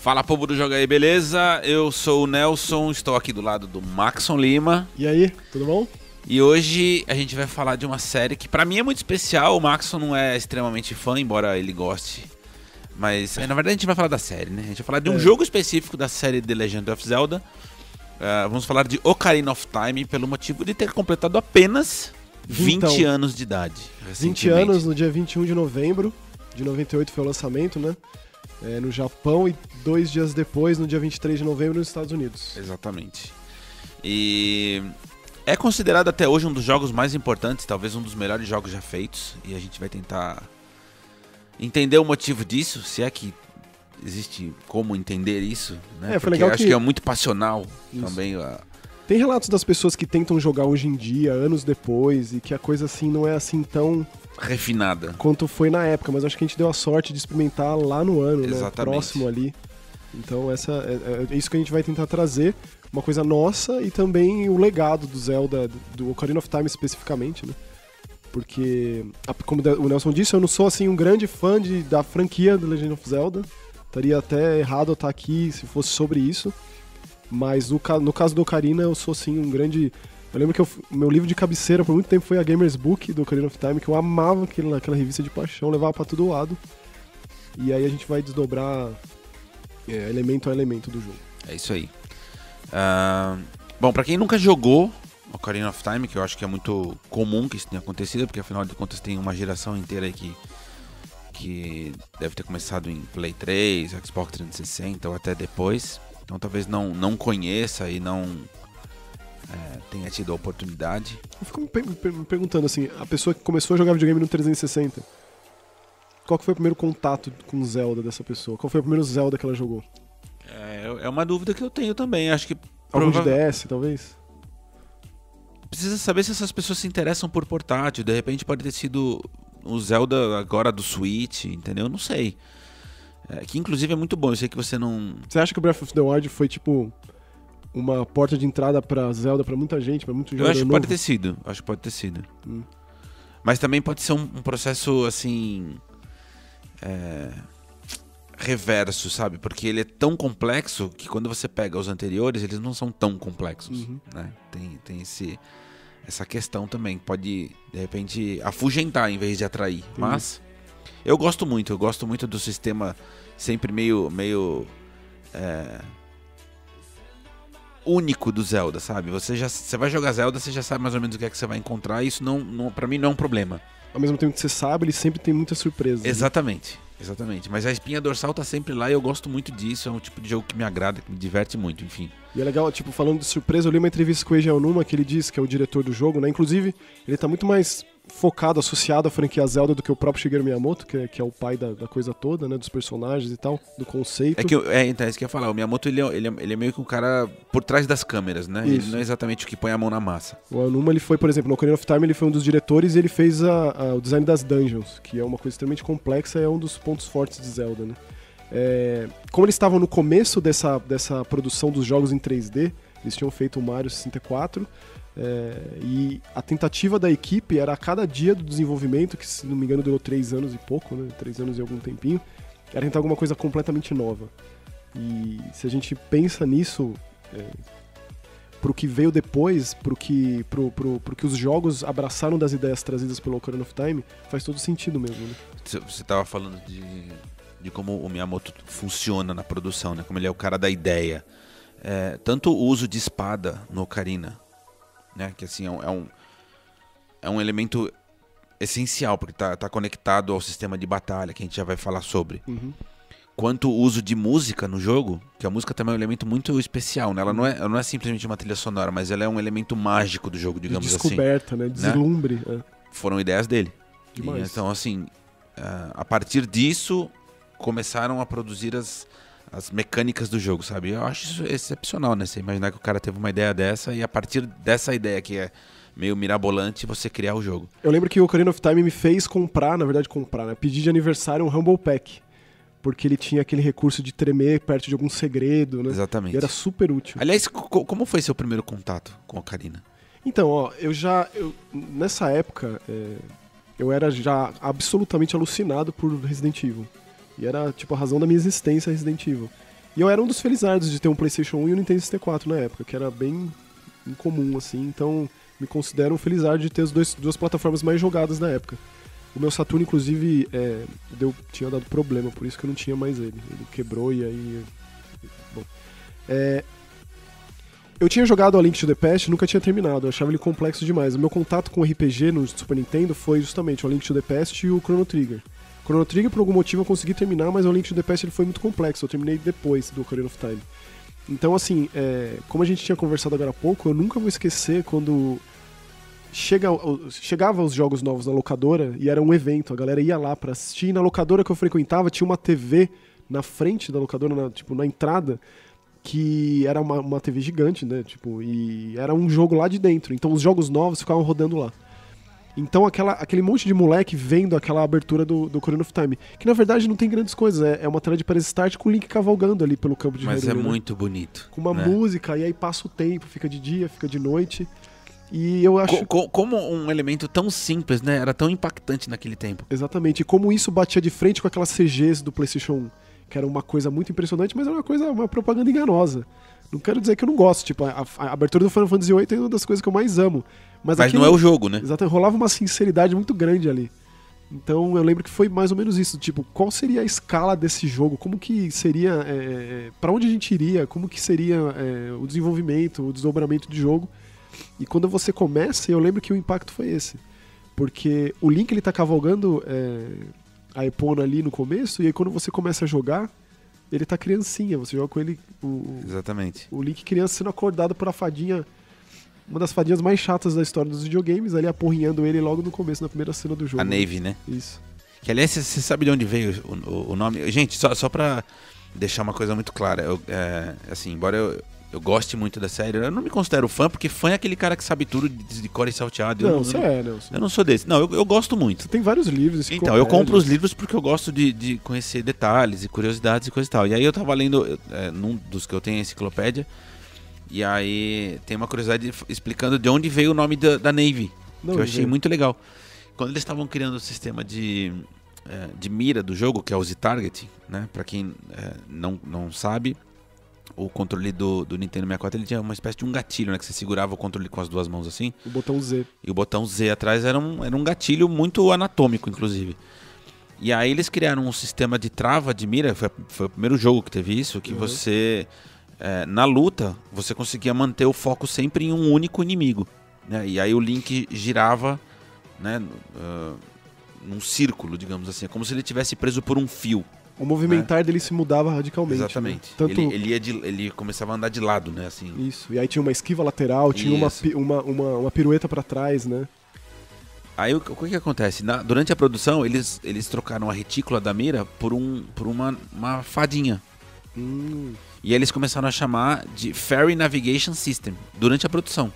Fala povo do Joga aí, beleza? Eu sou o Nelson, estou aqui do lado do Maxon Lima. E aí, tudo bom? E hoje a gente vai falar de uma série que pra mim é muito especial. O Maxon não é extremamente fã, embora ele goste. Mas na verdade a gente vai falar da série, né? A gente vai falar de um É. jogo específico da série The Legend of Zelda. Ah, vamos falar de Ocarina of Time pelo motivo de ter completado apenas 20 Vintão. anos de idade. 20 recentemente. anos, no dia 21 de novembro de 98 foi o lançamento, né? É, no Japão e dois dias depois, no dia 23 de novembro, nos Estados Unidos. Exatamente. E é considerado até hoje um dos jogos mais importantes, talvez um dos melhores jogos já feitos. E a gente vai tentar entender o motivo disso, se é que existe como entender isso, né? É, foi Porque legal acho que- que... é muito passional Isso. também. a- Tem relatos das pessoas que tentam jogar hoje em dia, anos depois, e que a coisa assim não é assim tão refinada. quanto foi na época, mas acho que a gente deu a sorte de experimentar lá no ano, né? Exatamente. Próximo ali. Então essa é, é isso que a gente vai tentar trazer, uma coisa nossa e também o legado do Zelda, do Ocarina of Time especificamente, né? Porque, como o Nelson disse, eu não sou assim um grande fã de, da franquia do Legend of Zelda. Estaria até errado eu estar aqui se fosse sobre isso. Mas no, no caso do Ocarina, eu sou assim um grande. Eu lembro que meu livro de cabeceira por muito tempo foi a Gamers Book do Ocarina of Time, que eu amava aquela, aquela revista de paixão, levava pra todo lado. E aí a gente vai desdobrar é, elemento a elemento do jogo. É isso aí. Ah, bom, pra quem nunca jogou Ocarina of Time, que eu acho que é muito comum que isso tenha acontecido, porque afinal de contas tem uma geração inteira aí que, que deve ter começado em Play 3, Xbox 360 ou até depois. Então talvez não, não conheça e não é, tenha tido a oportunidade. Eu fico me, per- me per- me perguntando assim, a pessoa que começou a jogar videogame no 360, qual foi o primeiro contato com Zelda dessa pessoa? Qual foi o primeiro Zelda que ela jogou? É, é uma dúvida que eu tenho também. Acho que Algum prova- de DS, talvez? precisa saber se essas pessoas se interessam por portátil. De repente pode ter sido o Zelda agora do Switch, entendeu? Não sei. É, que inclusive é muito bom. Eu sei que você não. Você acha que o Breath of the Wild foi tipo uma porta de entrada pra Zelda pra muita gente, pra muito Eu jogador acho que pode ter sido. Acho que pode ter sido. Hum. Mas também pode ser um, um processo assim. é, reverso, sabe? Porque ele é tão complexo que quando você pega os anteriores, eles não são tão complexos. Uhum. Né? Tem, tem esse, essa questão também. Pode, de repente, afugentar em vez de atrair. Mas eu gosto muito. Eu gosto muito do sistema sempre meio. meio é, único do Zelda, sabe? Você já você vai jogar Zelda, você já sabe mais ou menos o que é que você vai encontrar, e isso não, não para mim não é um problema. Ao mesmo tempo que você sabe, ele sempre tem muitas surpresas. né? Exatamente. Exatamente, mas a espinha dorsal tá sempre lá e eu gosto muito disso, é um tipo de jogo que me agrada, que me diverte muito, enfim. E é legal, tipo, falando de surpresa, eu li uma entrevista com o Eiji Aonuma, que ele diz que é o diretor do jogo, né? Inclusive, ele tá muito mais focado, associado à franquia Zelda do que o próprio Shigeru Miyamoto, que é, que é o pai da, da coisa toda, né? Dos personagens e tal, do conceito. É que eu- é, então, é isso que eu ia falar, o Miyamoto ele é, ele, é, ele é meio que um cara por trás das câmeras, né? Ele Isso. não é exatamente o que põe a mão na massa. O Aonuma, ele foi, por exemplo, no Ocarina of Time, ele foi um dos diretores e ele fez a- a- o design das dungeons, que é uma coisa extremamente complexa e é um dos pontos fortes de Zelda, né? É, como eles estavam no começo dessa, dessa produção dos jogos em 3D, eles tinham feito o Mario 64, é, e a tentativa da equipe era a cada dia do desenvolvimento, que se não me engano durou três anos e pouco, né? Três anos e algum tempinho, era tentar alguma coisa completamente nova. E se a gente pensa nisso, é, pro que veio depois, pro que, pro, pro, pro que os jogos abraçaram das ideias trazidas pelo Ocarina of Time, faz todo sentido mesmo, né? Você- Você tava falando de, de como o Miyamoto funciona na produção, né? Como ele é o cara da ideia. É, tanto o uso de espada no Ocarina, né? Que assim, é um, é um, é um elemento essencial, porque tá, tá conectado ao sistema de batalha, que a gente já vai falar sobre. Uhum. Quanto o uso de música no jogo, que a música também é um elemento muito especial, né? Ela não é, ela não é simplesmente uma trilha sonora, mas ela é um elemento mágico do jogo, De digamos assim. descoberta, né? Deslumbre. é. Foram ideias dele. E, então, assim, ah, a partir disso, começaram a produzir as, as mecânicas do jogo, sabe? Eu acho isso excepcional, né? Você imaginar que o cara teve uma ideia dessa e a partir dessa ideia que é meio mirabolante, você criar o jogo. Eu lembro que o Ocarina of Time me fez comprar, na verdade comprar, né? Pedir de aniversário um Humble Pack. Porque ele tinha aquele recurso de tremer perto de algum segredo, né? Exatamente. E era super útil. Aliás, co- como foi seu primeiro contato com a Karina? Então, ó, eu já. eu- nessa época, é, eu era já absolutamente alucinado por Resident Evil. E era, tipo, a razão da minha existência Resident Evil. E eu era um dos felizardos de ter um PlayStation 1 e um Nintendo 64 na época, que era bem incomum, assim. Então, me considero um felizardo de ter as dois, duas plataformas mais jogadas na época. O meu Saturno, inclusive, é, deu, tinha dado problema, por isso que eu não tinha mais ele. Ele quebrou e aí. Bom. É, eu tinha jogado a Link to the Past nunca tinha terminado, eu achava ele complexo demais. O meu contato com RPG no Super Nintendo foi justamente o Link to the Past e o Chrono Trigger. Chrono Trigger, por algum motivo, eu consegui terminar, mas o Link to the Past ele foi muito complexo, eu terminei depois do Ocarina of Time. Então, assim, é, como a gente tinha conversado agora há pouco, eu nunca vou esquecer quando chega, chegava os jogos novos na locadora e era um evento, a galera ia lá pra assistir. E na locadora que eu frequentava tinha uma TV na frente da locadora, na, tipo, na entrada, que era uma, uma TV gigante, né? Tipo, e era um jogo lá de dentro. Então os jogos novos ficavam rodando lá. Então aquela, aquele monte de moleque vendo aquela abertura do, do of Time, que na verdade não tem grandes coisas, é, é uma tela de press start com o Link cavalgando ali pelo campo de Mas Hyrule, é né? muito bonito. Com uma né? música, e aí passa o tempo, fica de dia, fica de noite. E eu acho. Co- como um elemento tão simples, né? Era tão impactante naquele tempo. Exatamente. E como isso batia de frente com aquelas CGs do PlayStation 1, que era uma coisa muito impressionante, mas era uma coisa, uma propaganda enganosa. Não quero dizer que eu não gosto. Tipo, a, a abertura do Final Fantasy VIII é uma das coisas que eu mais amo. Mas, Mas aquilo- não é o jogo, né? Exatamente. Rolava uma sinceridade muito grande ali. Então eu lembro que foi mais ou menos isso. Tipo, qual seria a escala desse jogo? Como que seria. É, para onde a gente iria? Como que seria é, o desenvolvimento, o desdobramento de jogo? E quando você começa, eu lembro que o impacto foi esse. Porque o Link ele tá cavalgando é, a Epona ali no começo, e aí quando você começa a jogar, ele tá criancinha. Você joga com ele. O, o- Exatamente. o Link criança sendo acordado por a fadinha. Uma das fadinhas mais chatas da história dos videogames, ali apurrinhando ele logo no começo, na primeira cena do jogo. A Navy, né? Isso. Que aliás, você sabe de onde veio o, o- o nome? Gente, só, só pra deixar uma coisa muito clara. Eu, é, assim, embora eu, eu goste muito da série, eu não me considero fã, porque fã é aquele cara que sabe tudo de, de cor e salteado. Eu Não, não, você eu, é, não. Você eu não sou desse. Não, eu, eu gosto muito. você tem vários livros. Então, eu compro os livros porque eu gosto de, de conhecer detalhes e curiosidades e coisa e tal. E aí eu tava lendo, é, num dos que eu tenho, a enciclopédia, e aí tem uma curiosidade explicando de onde veio o nome da, da Navy, Não, que eu achei gente, muito legal. Quando eles estavam criando o sistema de, é, de mira do jogo, que é o Z-Target, né? Pra quem é, não, não sabe, o controle do, do Nintendo 64 ele tinha uma espécie de um gatilho, né? Que você segurava o controle com as duas mãos assim, O botão Z. e o botão Z atrás era um, era um gatilho muito anatômico, inclusive. E aí eles criaram um sistema de trava de mira, foi, foi o primeiro jogo que teve isso, que Uhum. você, é, na luta, você conseguia manter o foco sempre em um único inimigo. Né? E aí o Link girava, né, ah, num círculo, digamos assim, é como se ele tivesse preso por um fio. O movimentar dele se mudava radicalmente. né? Exatamente. Tanto Ele, ele, ia de- ele começava a andar de lado, né, assim. Isso. E aí tinha uma esquiva lateral, tinha uma, uma, uma, uma pirueta pra trás, né? Aí o, o que, que acontece? Na- durante a produção, eles, eles trocaram a retícula da mira por, um, por uma, uma fadinha. Hum, E eles começaram a chamar de Ferry Navigation System durante a produção.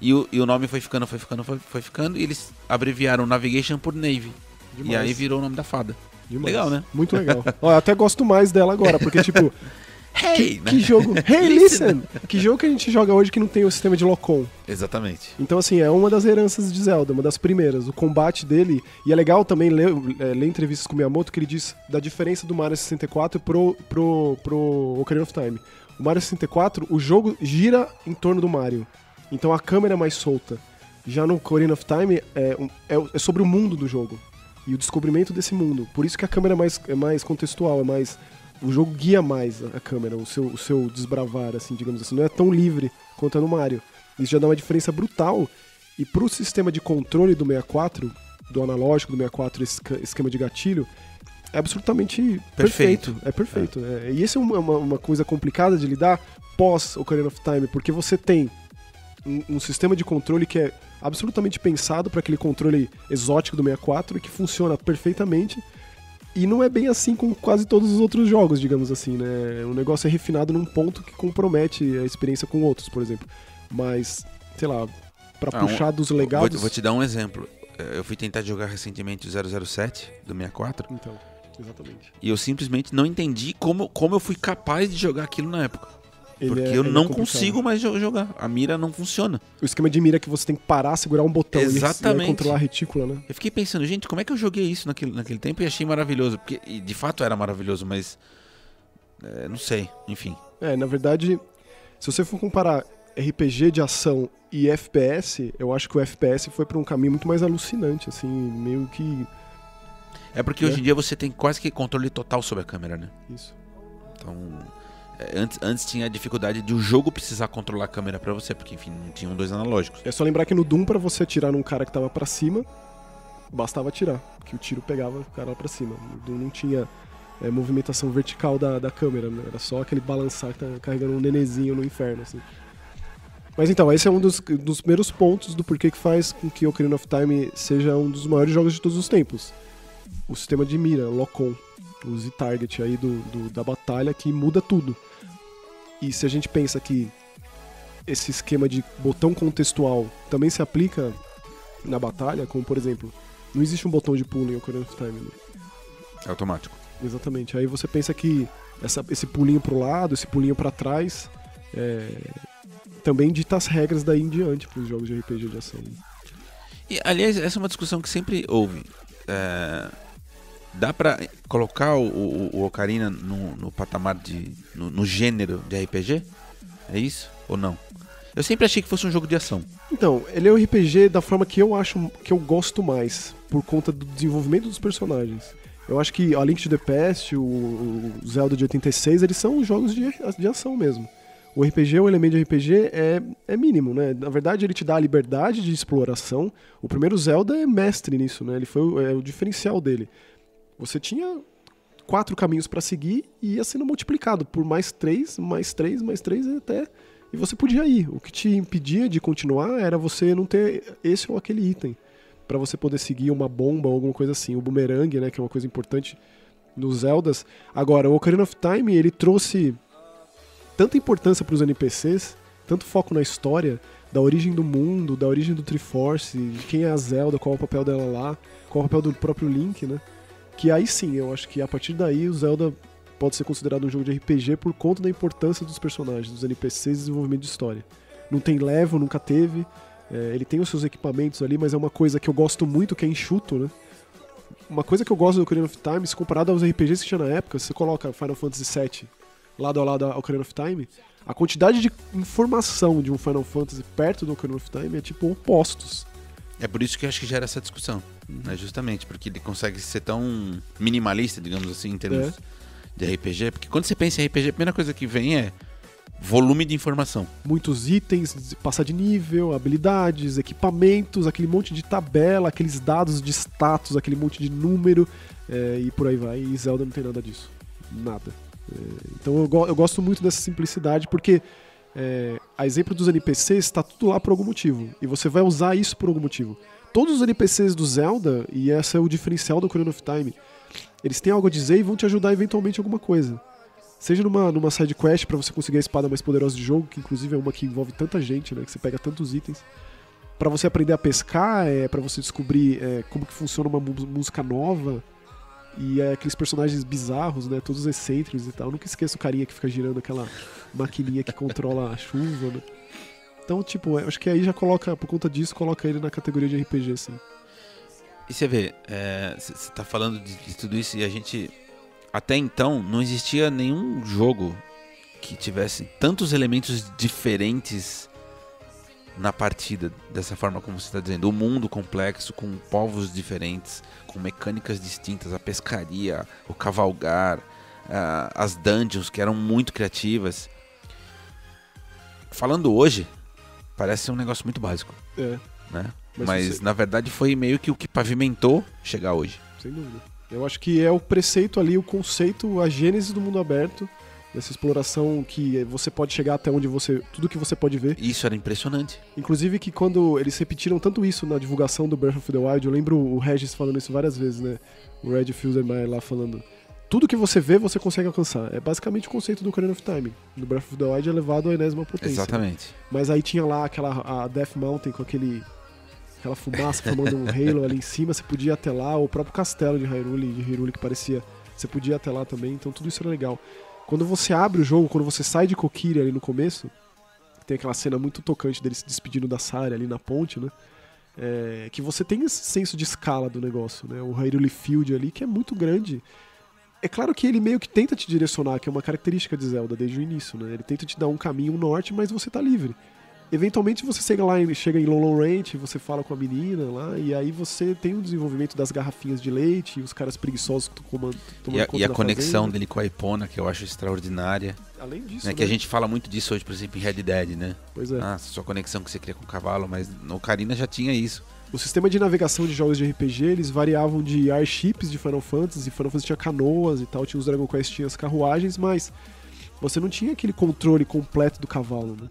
E o, e o nome foi ficando, foi ficando, foi, foi ficando, e eles abreviaram Navigation por Navy. E demais, aí virou o nome da fada. demais. legal, né? Muito legal. Ó, eu até gosto mais dela agora, porque, tipo, Hey! que jogo. Hey, listen! Que jogo que a gente joga hoje que não tem o sistema de Locom? Exatamente. Então, assim, é uma das heranças de Zelda, uma das primeiras. O combate dele. E é legal também ler, é, ler entrevistas com o Miyamoto que ele diz da diferença do Mario 64 pro, pro, pro Ocarina of Time. O Mario 64, o jogo gira em torno do Mario. Então a câmera é mais solta. Já no Ocarina of Time é, é, é sobre o mundo do jogo. E o descobrimento desse mundo. Por isso que a câmera é mais, é mais contextual, é mais. O jogo guia mais a câmera, o seu, o seu desbravar, assim, digamos assim. Não é tão livre quanto é no Mario. Isso já dá uma diferença brutal. E pro sistema de controle do 64, do analógico do 64, esse esquema de gatilho, é absolutamente Perfeito. perfeito. É perfeito. né? E isso é uma, uma- uma coisa complicada de lidar pós Ocarina of Time, porque você tem um, um sistema de controle que é absolutamente pensado para aquele controle exótico do 64 e que funciona perfeitamente. E não é bem assim com quase todos os outros jogos, digamos assim, né? O negócio é refinado num ponto que compromete a experiência com outros, por exemplo. Mas, sei lá, pra Ah, um- puxar dos Vou, legados. vou te dar um exemplo. É, Eu fui tentar jogar recentemente o 007 do 64 Então, exatamente. e eu simplesmente não entendi como, como eu fui capaz de jogar aquilo na época. Ele Porque é- eu é não consigo mais jo- jogar. A mira não funciona. O esquema de mira é que você tem que parar, segurar um botão e- Exatamente. e controlar a retícula, né? Eu fiquei pensando, gente, como é que eu joguei isso naquele, naquele tempo e achei maravilhoso? Porque e de fato era maravilhoso, mas É, não sei, enfim. É, na verdade, se você for comparar RPG de ação e FPS, eu acho que o FPS foi para um caminho muito mais alucinante, assim, meio que. É porque É. hoje em dia você tem quase que controle total sobre a câmera, né? Isso. Então, antes, antes tinha a dificuldade de o jogo precisar controlar a câmera pra você, porque enfim, não tinham dois analógicos. É só lembrar que no Doom, pra você atirar num cara que tava pra cima, bastava atirar, que o tiro pegava o cara lá pra cima. No Doom não tinha é, movimentação vertical da, da câmera, né? Era só aquele balançar que tá carregando um nenezinho no inferno, assim. Mas então, esse é um dos, dos primeiros pontos do porquê que faz com que Ocarina of Time seja um dos maiores jogos de todos os tempos. O sistema de mira, Locom, o Z-Target aí do, do- da batalha que muda tudo. E se a gente pensa que esse esquema de botão contextual também se aplica na batalha, como por exemplo, não existe um botão de pulo em Ocarina of Time. né? É automático. Exatamente. Aí você pensa que essa- esse pulinho pro lado, esse pulinho pra trás, é, também dita as regras daí em diante pros jogos de RPG de ação. né? E, aliás, essa é uma discussão que sempre houve. É, dá pra colocar o, o, o Ocarina no, no patamar de. No, no gênero de RPG? É isso? Ou não? Eu sempre achei que fosse um jogo de ação. Então, ele é um RPG da forma que eu acho que eu gosto mais, por conta do desenvolvimento dos personagens. Eu acho que a Link to the Past, o, Zelda de 86, eles são jogos de, de ação mesmo. O RPG, o elemento de RPG é, é mínimo, né? Na verdade, ele te dá a liberdade de exploração. O primeiro Zelda é mestre nisso, né? Ele foi o, é o diferencial dele. Você tinha quatro caminhos pra seguir e ia sendo multiplicado por mais três, mais três, mais três e até e você podia ir. O que te impedia de continuar era você não ter esse ou aquele item Pra você poder seguir uma bomba ou alguma coisa assim. O boomerang, né, que é uma coisa importante nos Zeldas. Agora, o Ocarina of Time, ele trouxe tanta importância pros NPCs, tanto foco na história, da origem do mundo, da origem do Triforce, de quem é a Zelda, qual é o papel dela lá, qual é o papel do próprio Link, né? Que aí sim, eu acho que a partir daí o Zelda pode ser considerado um jogo de RPG por conta da importância dos personagens, dos NPCs e desenvolvimento de história. Não tem level, nunca teve. É, ele tem os seus equipamentos ali, mas é uma coisa que eu gosto muito, que é enxuto, né? Uma coisa que eu gosto do Ocarina of Time, se comparado aos RPGs que tinha na época, você coloca Final Fantasy VII lado a lado ao Ocarina of Time, a quantidade de informação de um Final Fantasy perto do Ocarina of Time é tipo opostos. É por isso que eu acho que gera essa discussão. Né? Justamente, porque ele consegue ser tão minimalista, digamos assim, em termos de RPG. Porque quando você pensa em RPG, a primeira coisa que vem é volume de informação. Muitos itens, passar de nível, habilidades, equipamentos, aquele monte de tabela, aqueles dados de status, aquele monte de número é, e por aí vai. E Zelda não tem nada disso. Nada. É, então eu, go- eu gosto muito dessa simplicidade porque, é, a exemplo dos NPCs, está tudo lá por algum motivo. E você vai usar isso por algum motivo. Todos os NPCs do Zelda, e esse é o diferencial do Ocarina of Time, eles têm algo a dizer e vão te ajudar eventualmente em alguma coisa. Seja numa, numa side quest pra você conseguir a espada mais poderosa de jogo, que inclusive é uma que envolve tanta gente, né? Que você pega tantos itens. Pra você aprender a pescar, é para você descobrir é, como que funciona uma música nova. E é, aqueles personagens bizarros, né? Todos excêntricos e tal. Eu nunca esqueço o carinha que fica girando aquela maquininha que controla a chuva, né? Então, tipo, eu acho que aí já coloca, por conta disso, coloca ele na categoria de RPG, assim. E você vê, você tá falando de, de tudo isso e a gente. Até então, não existia nenhum jogo que tivesse tantos elementos diferentes na partida, dessa forma como você está dizendo. O mundo complexo, com povos diferentes, com mecânicas distintas, a pescaria, o cavalgar, ah, as dungeons que eram muito criativas. Falando hoje, parece ser um negócio muito básico, É, né? Mas Mas, na verdade foi meio que o que pavimentou chegar hoje. sem dúvida. Eu acho que é o preceito ali, o conceito, a gênese do mundo aberto, dessa exploração que você pode chegar até onde você. tudo que você pode ver. Isso era impressionante. Inclusive que quando eles repetiram tanto isso na divulgação do Breath of the Wild, eu lembro o Regis falando isso várias vezes, né? O Red Fildermeyer lá falando. Tudo que você vê, você consegue alcançar. É basicamente o conceito do Ocarina of Time. No Breath of the Wild é levado à enésima potência. Exatamente. Mas aí tinha lá aquela a Death Mountain com aquele aquela fumaça formando um halo ali em cima, você podia ir até lá, o próprio castelo de Hyrule, de Hyrule que parecia, você podia ir até lá também, então tudo isso era legal. Quando você abre o jogo, quando você sai de Kokiri ali no começo, tem aquela cena muito tocante dele se despedindo da Sari ali na ponte, né? É, que você tem esse senso de escala do negócio, né? O Hyrule Field ali, que é muito grande. É claro que ele meio que tenta te direcionar, que é uma característica de Zelda desde o início, né? Ele tenta te dar um caminho, um norte, mas você tá livre. Eventualmente você chega lá, e- chega em Lolo Ranch, você fala com a menina lá, e aí você tem o desenvolvimento das garrafinhas de leite, e os caras preguiçosos que tomando, tomando E a, e a conexão fazenda. dele com a Epona, que eu acho extraordinária. Além disso, né? né? Que a gente fala muito disso hoje, por exemplo, em Red Dead, né? Pois é. Ah, sua conexão que você cria com o cavalo, mas no Ocarina já tinha isso. O sistema de navegação de jogos de RPG, eles variavam de airships de Final Fantasy, Final Fantasy tinha canoas e tal, tinha os Dragon Quest, tinha as carruagens, mas você não tinha aquele controle completo do cavalo, né?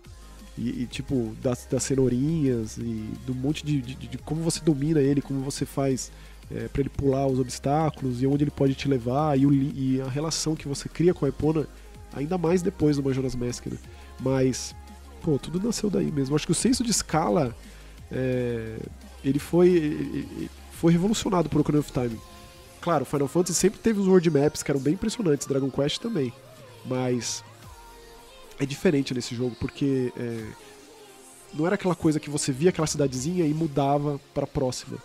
E, e, tipo, das, das cenourinhas e do monte de, de, de como você domina ele, como você faz é, para ele pular os obstáculos e onde ele pode te levar e, o e a relação que você cria com a Epona, ainda mais depois do Majora's Mask, né? Mas, pô, tudo nasceu daí mesmo. Acho que o senso de escala é, ele foi, foi revolucionado por Ocarina of Time. Claro, Final Fantasy sempre teve os world maps que eram bem impressionantes, Dragon Quest também. Mas é diferente nesse jogo, porque é, não era aquela coisa que você via aquela cidadezinha e mudava para a próxima.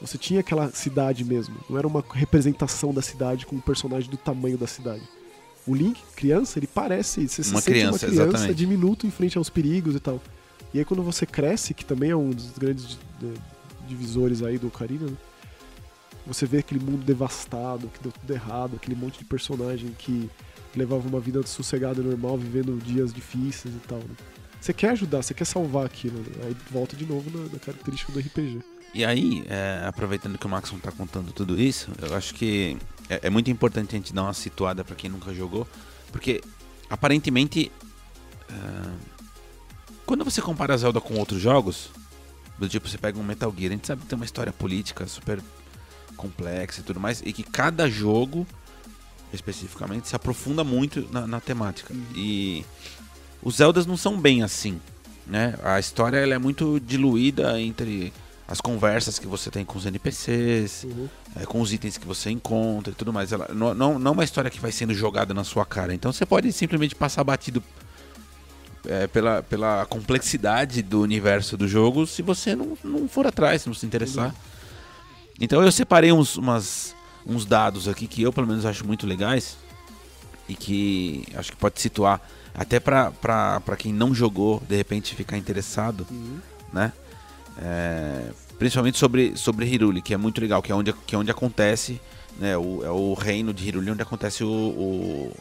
Você tinha aquela cidade mesmo, não era uma representação da cidade com um personagem do tamanho da cidade. O Link, criança, ele parece você se Uma sente criança, uma criança exatamente. diminuto em frente aos perigos e tal. E aí quando você cresce, que também é um dos grandes di- de- divisores aí do Ocarina, né? Você vê aquele mundo devastado, que deu tudo errado, aquele monte de personagem que levava uma vida sossegada e normal, vivendo dias difíceis e tal. Né? Você quer ajudar, você quer salvar aquilo, né? aí volta de novo na, na característica do RPG. E aí, é, aproveitando que o Maxon tá contando tudo isso, eu acho que é, é muito importante a gente dar uma situada pra quem nunca jogou, porque aparentemente, ah, quando você compara Zelda com outros jogos, do tipo você pega um Metal Gear, a gente sabe que tem uma história política super complexa e tudo mais, e que cada jogo, especificamente, se aprofunda muito na, na temática. E os Zeldas não são bem assim, né? A história ela é muito diluída entre as conversas que você tem com os NPCs, Uhum. é, com os itens que você encontra e tudo mais. Ela, não, não, não é uma história que vai sendo jogada na sua cara. Então você pode simplesmente passar batido é, pela, pela complexidade do universo do jogo se você não, não for atrás, se não se interessar. Então eu separei uns, umas, uns dados aqui que eu pelo menos acho muito legais e que acho que pode situar até pra quem não jogou, de repente ficar interessado Uhum. né? É, principalmente sobre, sobre Hiruli, que é muito legal, que é onde, que é onde acontece, né? O, é o reino de Hiruli onde acontece o, o-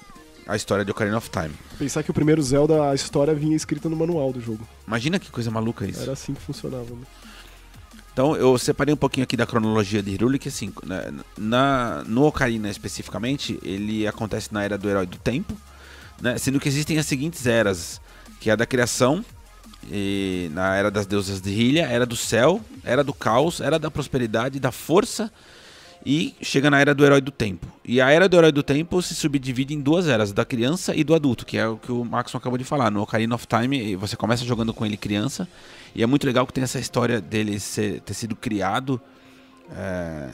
a história de Ocarina of Time. Pensar que o primeiro Zelda, a história vinha escrita no manual do jogo. Imagina que coisa maluca isso. Era assim que funcionava. Né? Então eu separei um pouquinho aqui da cronologia de Hiruli, que assim, né, na, no Ocarina especificamente, ele acontece na era do Herói do Tempo, né? Sendo que existem as seguintes eras, que é a da criação, na era das deusas de Hylia, era do céu, era do caos, era da prosperidade, da força e chega na era do herói do tempo. E a era do herói do tempo se subdivide em duas eras, da criança e do adulto, que é o que o Maxon acabou de falar. No Ocarina of Time, você começa jogando com ele criança, e é muito legal que tem essa história dele ser- ter sido criado é,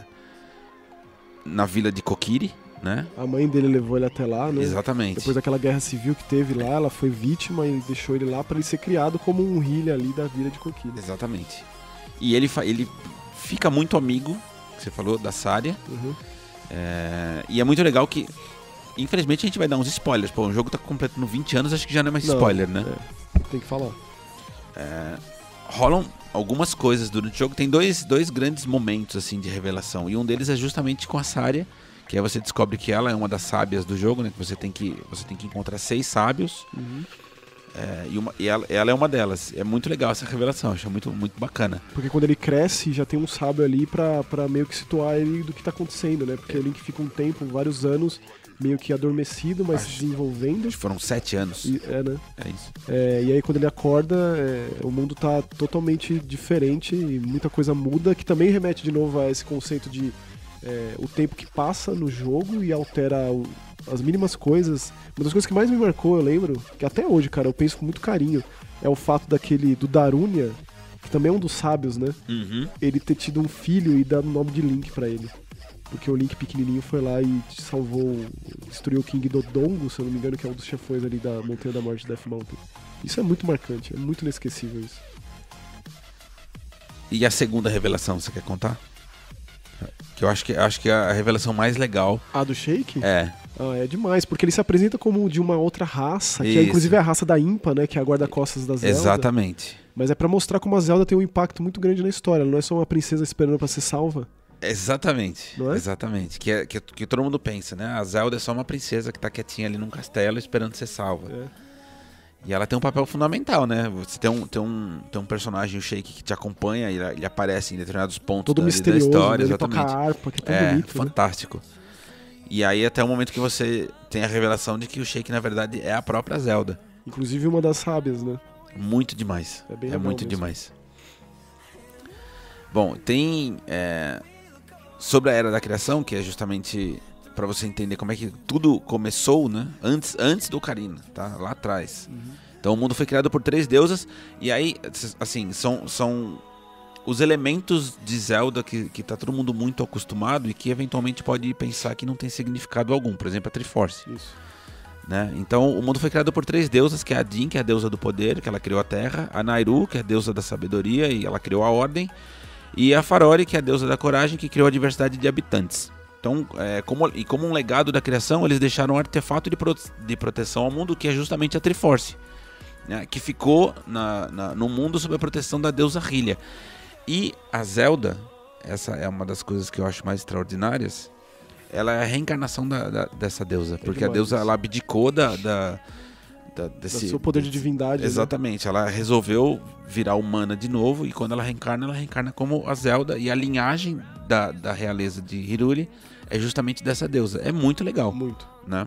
na vila de Kokiri, né? A mãe dele levou ele até lá, né? Exatamente. Depois daquela guerra civil que teve lá, ela foi vítima e deixou ele lá pra ele ser criado como um healer ali da vila de Kokiri. Exatamente. E ele, ele fica muito amigo, que você falou, da Saria. Uhum. É, e é muito legal que. Infelizmente a gente vai dar uns spoilers. Pô, o jogo tá completando 20 anos, acho que já não é mais Não, spoiler, né? é, tem que falar. Rolam algumas coisas durante o jogo. Tem dois, dois grandes momentos assim de revelação. E um deles é justamente com a Saria, que aí você descobre que ela é uma das sábias do jogo, né? Que você tem que, você tem que encontrar seis sábios. Uhum. É, e uma- e ela, ela é uma delas. É muito legal essa revelação, acho muito, muito bacana. Porque quando ele cresce, já tem um sábio ali pra, pra meio que situar ele do que tá acontecendo, né? Porque o Link fica um tempo, vários anos, meio que adormecido, mas se Acho- desenvolvendo. Acho que foram sete anos. E, é, né? É isso. É, e aí quando ele acorda, é, o mundo tá totalmente diferente e muita coisa muda, que também remete de novo a esse conceito de é, o tempo que passa no jogo e altera o- as mínimas coisas. Uma das coisas que mais me marcou, eu lembro, que até hoje, cara, eu penso com muito carinho, é o fato daquele, do Darunia, que também é um dos sábios, né? Uhum. Ele ter tido um filho e dado o nome de Link pra ele. Porque o Link pequenininho foi lá e salvou, destruiu o King Dodongo, se eu não me engano, que é um dos chefões ali da Montanha da Morte Death Mountain. Isso é muito marcante, é muito inesquecível isso. E a segunda revelação, você quer contar? Que eu acho que, acho que é a revelação mais legal. A do Shake? É. Ah, é demais, porque ele se apresenta como de uma outra raça, que é Isso. inclusive a raça da Impa, né? Que é a guarda-costas da Zelda. Exatamente. Mas é pra mostrar como a Zelda tem um impacto muito grande na história. Ela não é só uma princesa esperando pra ser salva. Exatamente. É? Exatamente. Que, é, que, que todo mundo pensa, né? A Zelda é só uma princesa que tá quietinha ali num castelo esperando ser salva. É. E ela tem um papel fundamental, né? Você tem um, tem um, tem um personagem, o Shake, que te acompanha e ele aparece em determinados pontos Todo da, misterioso, da história. né? ele exatamente. toca a harpa, que é tão É, bonito. né? E aí até o momento que você tem a revelação de que o Shake, na verdade, é a própria Zelda. Inclusive uma das sábias, né? Muito demais. É bem É muito mesmo. demais. Bom, tem é, sobre a era da criação, que é justamente para você entender como é que tudo começou, né? Antes, antes do Ocarina, tá? Lá atrás. Uhum. Então o mundo foi criado por três deusas e aí, assim, são, são os elementos de Zelda que, que tá todo mundo muito acostumado e que eventualmente pode pensar que não tem significado algum. Por exemplo, a Triforce. Isso. né? Então, o mundo foi criado por três deusas, que é a Din, que é a deusa do poder, que ela criou a terra, a Nairu, que é a deusa da sabedoria e ela criou a ordem, e a Farori, que é a deusa da coragem, que criou a diversidade de habitantes. Então, é, como, e como um legado da criação, eles deixaram um artefato de, pro- de proteção ao mundo, que é justamente a Triforce, né? que ficou na, na- no mundo sob a proteção da deusa Hylia. E a Zelda, essa é uma das coisas que eu acho mais extraordinárias, ela é a reencarnação da, da- dessa deusa. Porque a deusa ela abdicou da, da, da- Do desse. seu poder de desse- divindade. né? Exatamente. Ela resolveu virar humana de novo. E quando ela reencarna, ela reencarna como a Zelda. E a linhagem da, da realeza de Hiruli é justamente dessa deusa. É muito legal, Muito. né?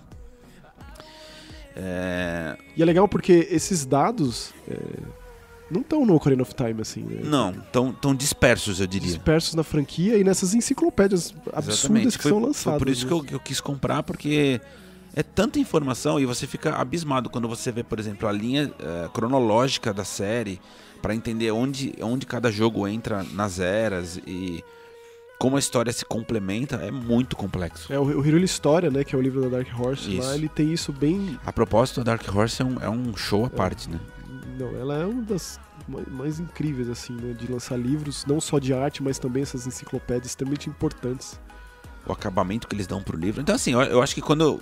É, E é legal porque esses dados é, não estão no Ocarina of Time, assim, né? Não, tão, tão dispersos, eu diria. Dispersos na franquia e nessas enciclopédias absurdas Exatamente. que Foi- são foi lançadas. por isso que né? eu, que eu quis comprar, porque é tanta informação e você fica abismado quando você vê, por exemplo, a linha eh, cronológica da série para entender onde, onde cada jogo entra nas eras e como a história se complementa, é muito complexo. É, o, o Hiruli História, né, que é o livro da Dark Horse, Isso. lá ele tem isso bem... A propósito, a Dark Horse é um, é um show à parte, né? Não, ela é uma das mais, incríveis, assim, né, de lançar livros, não só de arte, mas também essas enciclopédias extremamente importantes. O acabamento que eles dão pro livro. Então, assim, eu, acho que quando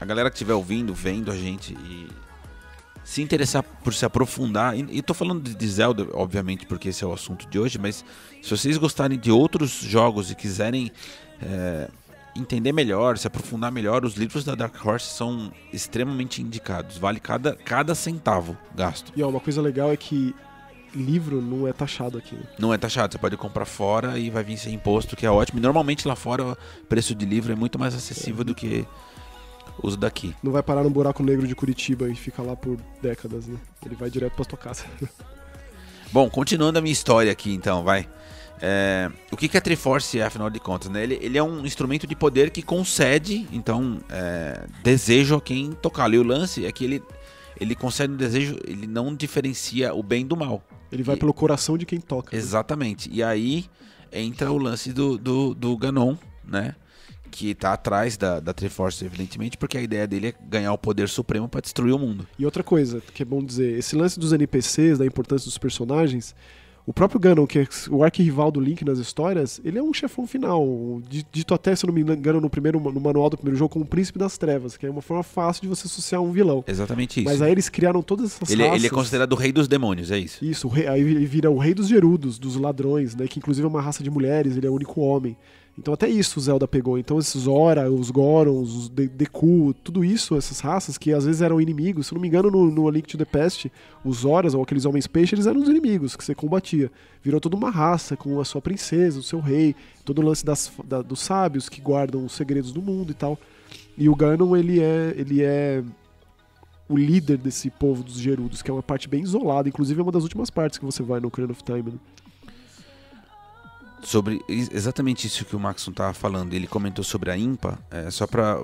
a galera que estiver ouvindo, vendo a gente e se interessar por se aprofundar, e, e tô falando de, de Zelda, obviamente, porque esse é o assunto de hoje, mas se vocês gostarem de outros jogos e quiserem é, entender melhor, se aprofundar melhor, os livros da Dark Horse são extremamente indicados. Vale cada, cada centavo gasto. E ó, uma coisa legal é que livro não é taxado aqui, né? Não é taxado, você pode comprar fora e vai vir sem imposto, que é ótimo. E normalmente lá fora o preço de livro é muito mais acessível do que os daqui. Não vai parar no buraco negro de Curitiba e fica lá por décadas, né? Ele vai direto pra tua casa. Bom, continuando a minha história aqui, então, vai. É, o que, que a Triforce é, afinal de contas? Né? Ele, ele é um instrumento de poder que concede, então, é, desejo a quem tocá-lo. E o lance é que ele, ele concede um desejo, ele não diferencia o bem do mal. Ele vai E- pelo coração de quem toca. né? Exatamente. E aí entra o lance do, do, do Ganon, né? Que tá atrás da, da Triforce, evidentemente, porque a ideia dele é ganhar o poder supremo para destruir o mundo. E outra coisa que é bom dizer, esse lance dos NPCs, da importância dos personagens, o próprio Ganon, que é o arquirrival do Link nas histórias, ele é um chefão final. Di- Dito até, se eu não me engano, no, primeiro, no manual do primeiro jogo, como o Príncipe das Trevas, que é uma forma fácil de você associar um vilão. Exatamente isso. Mas aí eles criaram todas essas ele, raças. ele é considerado o rei dos demônios, é isso. Isso, rei- aí ele vira o rei dos gerudos, dos ladrões, né? Que inclusive é uma raça de mulheres, ele é o único homem. Então até isso o Zelda pegou. Então esses Zora, os Gorons, os De- Deku, tudo isso, essas raças que às vezes eram inimigos. Se não me engano, no, no A Link to the Past, os Zoras, ou aqueles homens peixe, eles eram os inimigos que você combatia. Virou toda uma raça com a sua princesa, o seu rei, todo o lance das, da- dos sábios que guardam os segredos do mundo e tal. E o Ganon, ele é, ele é o líder desse povo dos Gerudos, que é uma parte bem isolada. Inclusive é uma das últimas partes que você vai no Ocarina of Time. Né? Sobre ex- exatamente isso que o Maxon estava falando, ele comentou sobre a IMPA, é, só para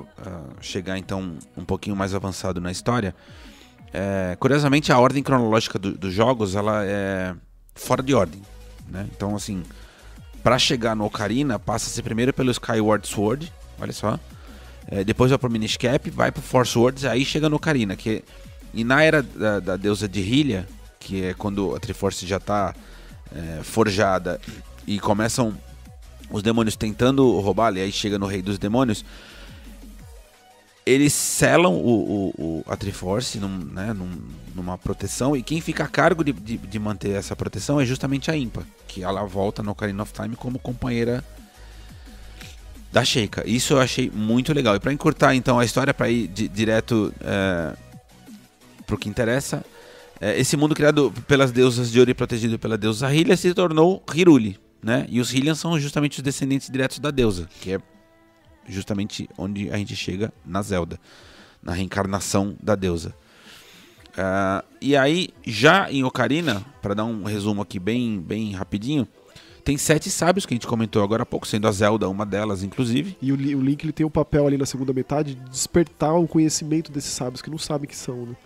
chegar então um pouquinho mais avançado na história. É, curiosamente, a ordem cronológica do- dos jogos ela é fora de ordem. Né? Então, assim, para chegar no Ocarina, passa-se primeiro pelo Skyward Sword, olha só. É, depois vai pro Minish Cap, vai pro Force Swords, aí chega no Ocarina. Que, e na era da, da deusa de Hylia, que é quando a Triforce já tá é, forjada e começam os demônios tentando roubar, e aí chega no rei dos demônios, eles selam o, o, o a Triforce num, né, num, numa proteção e quem fica a cargo de, de, de, manter essa proteção é justamente a Impa, que ela volta no Ocarina of Time como companheira da Sheikah. Isso eu achei muito legal. E para encurtar então a história, para ir di, direto é, pro que interessa, é, esse mundo criado pelas deusas de Ori protegido pela deusa Hylia se tornou Hiruli, né? E os Hylians são justamente os descendentes diretos da deusa, que é justamente onde a gente chega na Zelda, na reencarnação da deusa. Uh, e aí, já em Ocarina, para dar um resumo aqui bem, bem rapidinho, tem sete sábios que a gente comentou agora há pouco, sendo a Zelda uma delas, inclusive. E o, o Link ele tem o papel ali na segunda metade de despertar o conhecimento desses sábios que não sabem que são, né?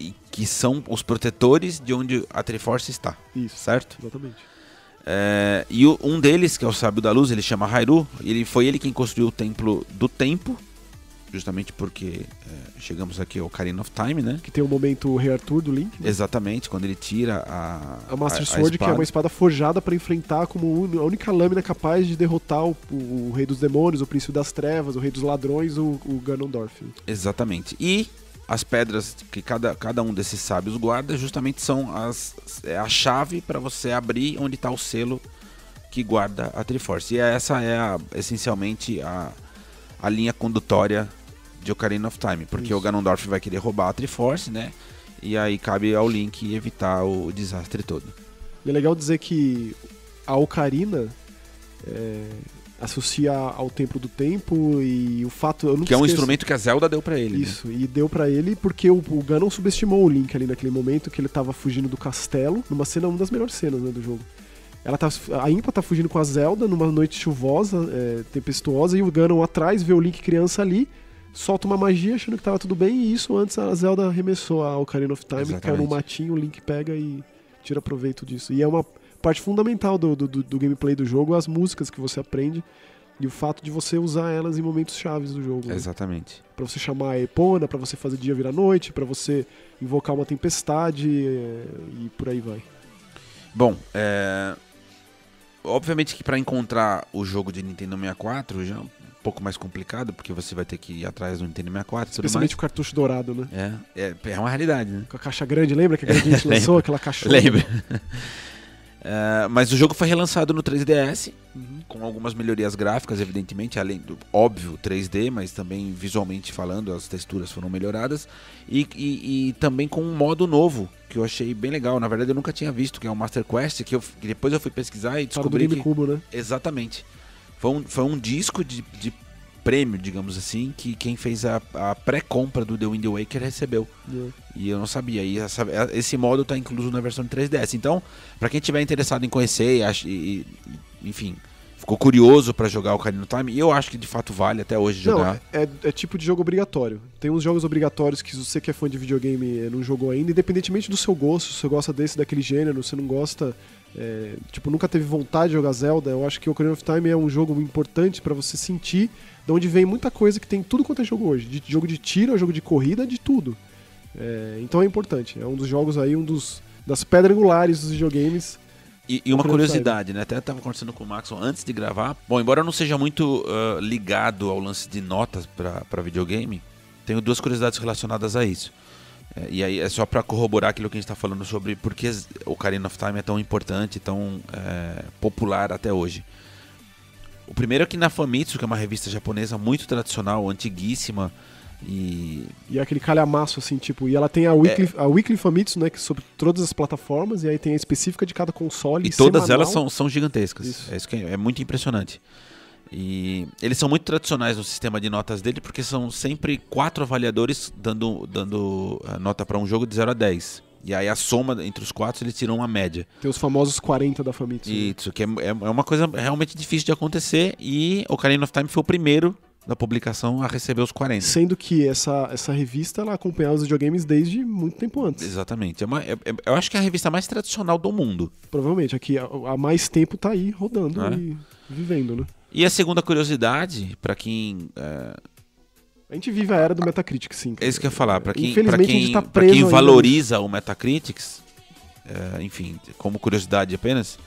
E que são os protetores de onde a Triforce está. Isso. Certo? Exatamente. É, e o, um deles, que é o sábio da luz, ele chama Hyrule, ele foi ele quem construiu o templo do tempo, justamente porque é, chegamos aqui ao Ocarina of Time, né? Que tem o momento Rei Arthur do Link. Né? Exatamente, quando ele tira a. A Master a, Sword, a que é uma espada forjada para enfrentar como a única lâmina capaz de derrotar o, o, o, Rei dos Demônios, o Príncipe das Trevas, o Rei dos Ladrões, o, o Ganondorf. Exatamente. E as pedras que cada, cada um desses sábios guarda justamente são as, é a chave para você abrir onde está o selo que guarda a Triforce. E essa é a, essencialmente a, a linha condutória de Ocarina of Time, porque Isso. o Ganondorf vai querer roubar a Triforce, né? E aí cabe ao Link evitar o desastre todo. E é legal dizer que a Ocarina é, associa ao Templo do Tempo e o fato. Que é um esqueço. instrumento que a Zelda deu para ele. Né? Isso, né? e deu para ele porque o, o Ganon subestimou o Link ali naquele momento que ele tava fugindo do castelo, numa cena, uma das melhores cenas né, do jogo. Ela tá, a Impa tá fugindo com a Zelda numa noite chuvosa, é, tempestuosa, e o Ganon atrás vê o Link criança ali, solta uma magia achando que tava tudo bem, e isso antes a Zelda arremessou a Ocarina of Time, Exatamente. caiu no matinho, o Link pega e tira proveito disso. E é uma parte fundamental do, do, do, gameplay do jogo, as músicas que você aprende e o fato de você usar elas em momentos chaves do jogo. Né? Exatamente. Para você chamar a Epona, para você fazer dia virar noite, para você invocar uma tempestade é, e por aí vai. Bom, é... obviamente que para encontrar o jogo de Nintendo 64 já é um pouco mais complicado, porque você vai ter que ir atrás do Nintendo 64. Especialmente o cartucho dourado, né? É, é, é uma realidade, né? Com a caixa grande, lembra que a gente lançou aquela caixa? Lembra. Uh, mas o jogo foi relançado no 3DS, uhum. com algumas melhorias gráficas, evidentemente, além do óbvio 3D, mas também visualmente falando, as texturas foram melhoradas. E, e, e, também com um modo novo, que eu achei bem legal. Na verdade, eu nunca tinha visto, que é o Master Quest, que, eu, que depois eu fui pesquisar e descobri. Do GameCube, né? Exatamente. Foi um, foi um disco de, de prêmio, digamos assim, que quem fez a, a pré-compra do The Wind Waker recebeu. Yeah. E eu não sabia. E essa, esse modo está incluso na versão de 3DS. Então, para quem tiver interessado em conhecer e, e enfim, ficou curioso para jogar o Ocarina of Time, e eu acho que de fato vale até hoje jogar. Não, é, é, tipo de jogo obrigatório. Tem uns jogos obrigatórios que você que é fã de videogame não jogou ainda, independentemente do seu gosto, se você gosta desse, daquele gênero, se não gosta, é, tipo, nunca teve vontade de jogar Zelda, eu acho que o Ocarina of Time é um jogo importante para você sentir de onde vem muita coisa que tem tudo quanto é jogo hoje. De jogo de tiro, jogo de corrida, de tudo. É, então é importante. É um dos jogos aí, um dos das pedras angulares dos videogames. E, e uma curiosidade, né? Até estava conversando com o Maxon antes de gravar. Bom, embora eu não seja muito uh, ligado ao lance de notas para videogame, tenho duas curiosidades relacionadas a isso. É, e aí é só para corroborar aquilo que a gente está falando sobre por que o Ocarina of Time é tão importante, tão é, popular até hoje. O primeiro é que na Famitsu, que é uma revista japonesa muito tradicional, antiguíssima, e... e é aquele calhamaço, assim, tipo, e ela tem a Weekly, é... a Weekly Famitsu, né, que é sobre todas as plataformas, e aí tem a específica de cada console. E todas semanal. elas são, são gigantescas. Isso. É, isso que é, é muito impressionante. E eles são muito tradicionais no sistema de notas dele, porque são sempre quatro avaliadores dando, dando eh, nota para um jogo de 0 a 10. E aí a soma entre os quatro eles tiram uma média. Tem os famosos 40 da Famitsu. Isso, que é, é, é uma coisa realmente difícil de acontecer. E Ocarina of Time foi o primeiro da publicação a receber os 40. Sendo que essa, essa revista ela acompanhava os videogames desde muito tempo antes. Exatamente. É uma, é, é, eu acho que é a revista mais tradicional do mundo. Provavelmente. Aqui há mais tempo tá aí rodando é? e vivendo, né? E a segunda curiosidade, para quem. É... A gente vive a era do Metacritic, sim. É isso que eu ia falar. Para quem, pra quem, tá pra quem valoriza o Metacritic, é, enfim, como curiosidade apenas,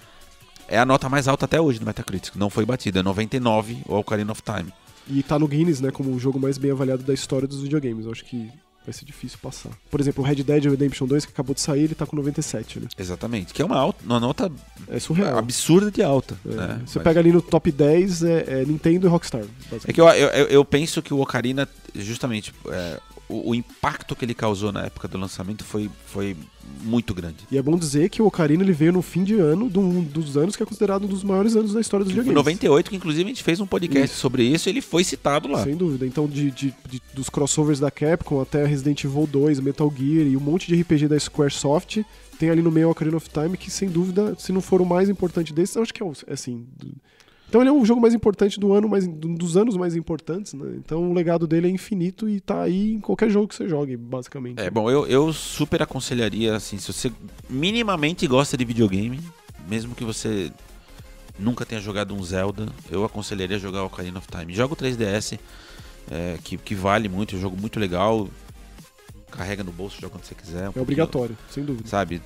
é a nota mais alta até hoje no Metacritic. Não foi batida, é 99 o Ocarina of Time. E tá no Guinness, né, como o jogo mais bem avaliado da história dos videogames. Eu acho que vai ser difícil passar. Por exemplo, o Red Dead Redemption 2, que acabou de sair, ele tá com 97, né? Exatamente. Que é uma, alta, uma nota É surreal. absurda de alta. É, né? Você Mas- pega ali no top 10, é, é Nintendo e Rockstar. É que eu, eu, eu- eu penso que o Ocarina, justamente, é, o, o impacto que ele causou na época do lançamento foi, foi muito grande. E é bom dizer que o Ocarina ele veio no fim de ano, de um dos anos que é considerado um dos maiores anos da história dos em videogames. 98, que inclusive a gente fez um podcast Isso. sobre isso e ele foi citado lá. Sem dúvida. Então, de, de- de- dos crossovers da Capcom até Resident Evil 2, Metal Gear e um monte de RPG da Squaresoft, tem ali no meio o Ocarina of Time, que sem dúvida, se não for o mais importante desses, eu acho que é, é assim. Então ele é o jogo mais importante do ano, mais, um dos anos mais importantes, né? Então o legado dele é infinito e tá aí em qualquer jogo que você jogue, basicamente. É, bom, eu, eu super aconselharia, assim, se você minimamente gosta de videogame, mesmo que você nunca tenha jogado um Zelda, eu aconselharia jogar Ocarina of Time. Joga o 3DS, é, que, que vale muito, é um jogo muito legal, carrega no bolso, joga quando você quiser. um É obrigatório, sem dúvida. Sabe,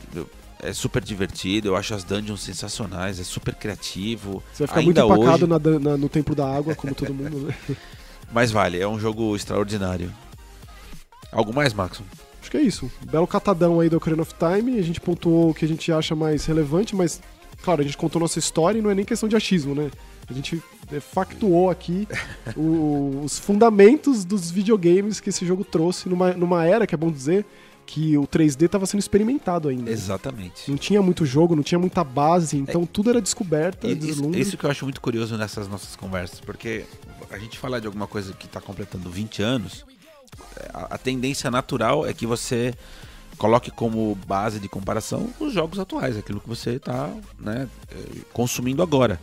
é super divertido, eu acho as dungeons sensacionais, é super criativo. Você vai ficar Ainda muito empacado hoje, na na- no templo da água, como todo mundo, né? mas vale, é um jogo extraordinário. Algo mais, Maxon? Acho que é isso. Belo catadão aí do Ocarina of Time. A gente pontuou o que a gente acha mais relevante, mas, claro, a gente contou nossa história e não é nem questão de achismo, né? A gente é, factuou aqui o- os fundamentos dos videogames que esse jogo trouxe numa, numa era, que é bom dizer, que o 3D estava sendo experimentado ainda. Exatamente. Não tinha muito jogo, não tinha muita base, então tudo era descoberta, E Isso, isso que eu acho muito curioso nessas nossas conversas, porque a gente falar de alguma coisa que está completando 20 anos, é, a, a tendência natural é que você coloque como base de comparação os jogos atuais, aquilo que você está né, eh, consumindo agora.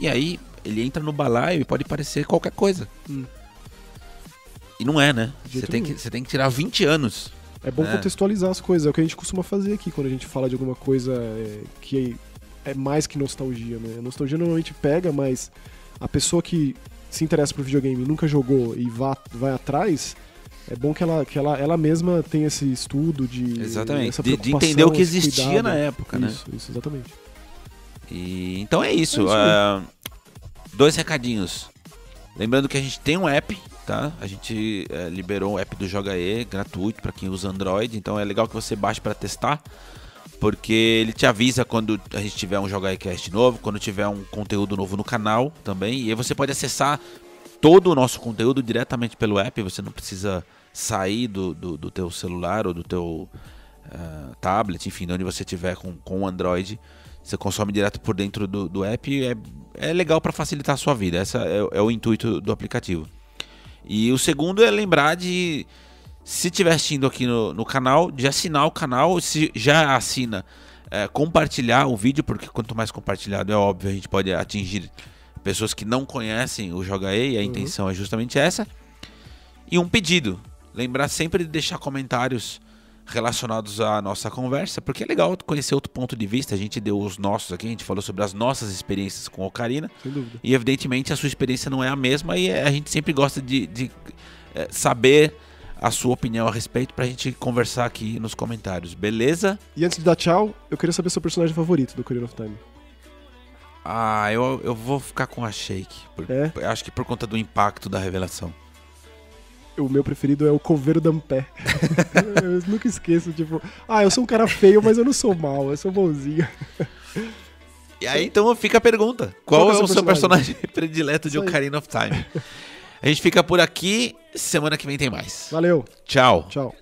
E aí ele entra no balaio e pode parecer qualquer coisa. Hum. E não é, né? Você tem, que, você tem que tirar 20 anos. É bom É. contextualizar as coisas, é o que a gente costuma fazer aqui quando a gente fala de alguma coisa é, que é mais que nostalgia, né? A nostalgia normalmente pega, mas a pessoa que se interessa por videogame e nunca jogou e vá, vai atrás, é bom que ela, que ela, ela mesma tenha esse estudo de. Exatamente. De, de entender o que existia cuidado. na época, né? Isso, isso, exatamente. E, então é isso. É isso ah, dois recadinhos. Lembrando que a gente tem um app, tá? A gente eh, liberou o app do Joga E gratuito para quem usa Android. Então é legal que você baixe para testar. Porque ele te avisa quando a gente tiver um Joga Cast novo, quando tiver um conteúdo novo no canal também. E aí você pode acessar todo o nosso conteúdo diretamente pelo app. Você não precisa sair do, do, do teu celular ou do teu ah, tablet, enfim, de onde você tiver com, com o Android. Você consome direto por dentro do, do app é, é legal para facilitar a sua vida. Esse é, é o intuito do aplicativo. E o segundo é lembrar de, se estiver assistindo aqui no, no canal, de assinar o canal. Se já assina, é, compartilhar o vídeo, porque quanto mais compartilhado, é óbvio, a gente pode atingir pessoas que não conhecem o Joga E, e a Uhum. intenção é justamente essa. E um pedido: lembrar sempre de deixar comentários relacionados à nossa conversa, porque é legal conhecer outro ponto de vista. A gente deu os nossos aqui, a gente falou sobre as nossas experiências com a Ocarina. Sem dúvida. E evidentemente a sua experiência não é a mesma e a gente sempre gosta de, de, eh, saber a sua opinião a respeito pra gente conversar aqui nos comentários, beleza? E antes de dar tchau, eu queria saber seu personagem favorito do Ocarina of Time. Ah, eu, eu vou ficar com a Shake. por- É? Acho que por conta do impacto da revelação. O meu preferido é o Coveiro Dampé. eu nunca esqueço, tipo, ah, eu sou um cara feio, mas eu não sou mal, eu sou bonzinho. E aí então fica a pergunta: qual, Qual é é o seu seu personagem predileto de. Ocarina of Time? A gente fica por aqui, semana que vem tem mais. Valeu, Tchau. tchau.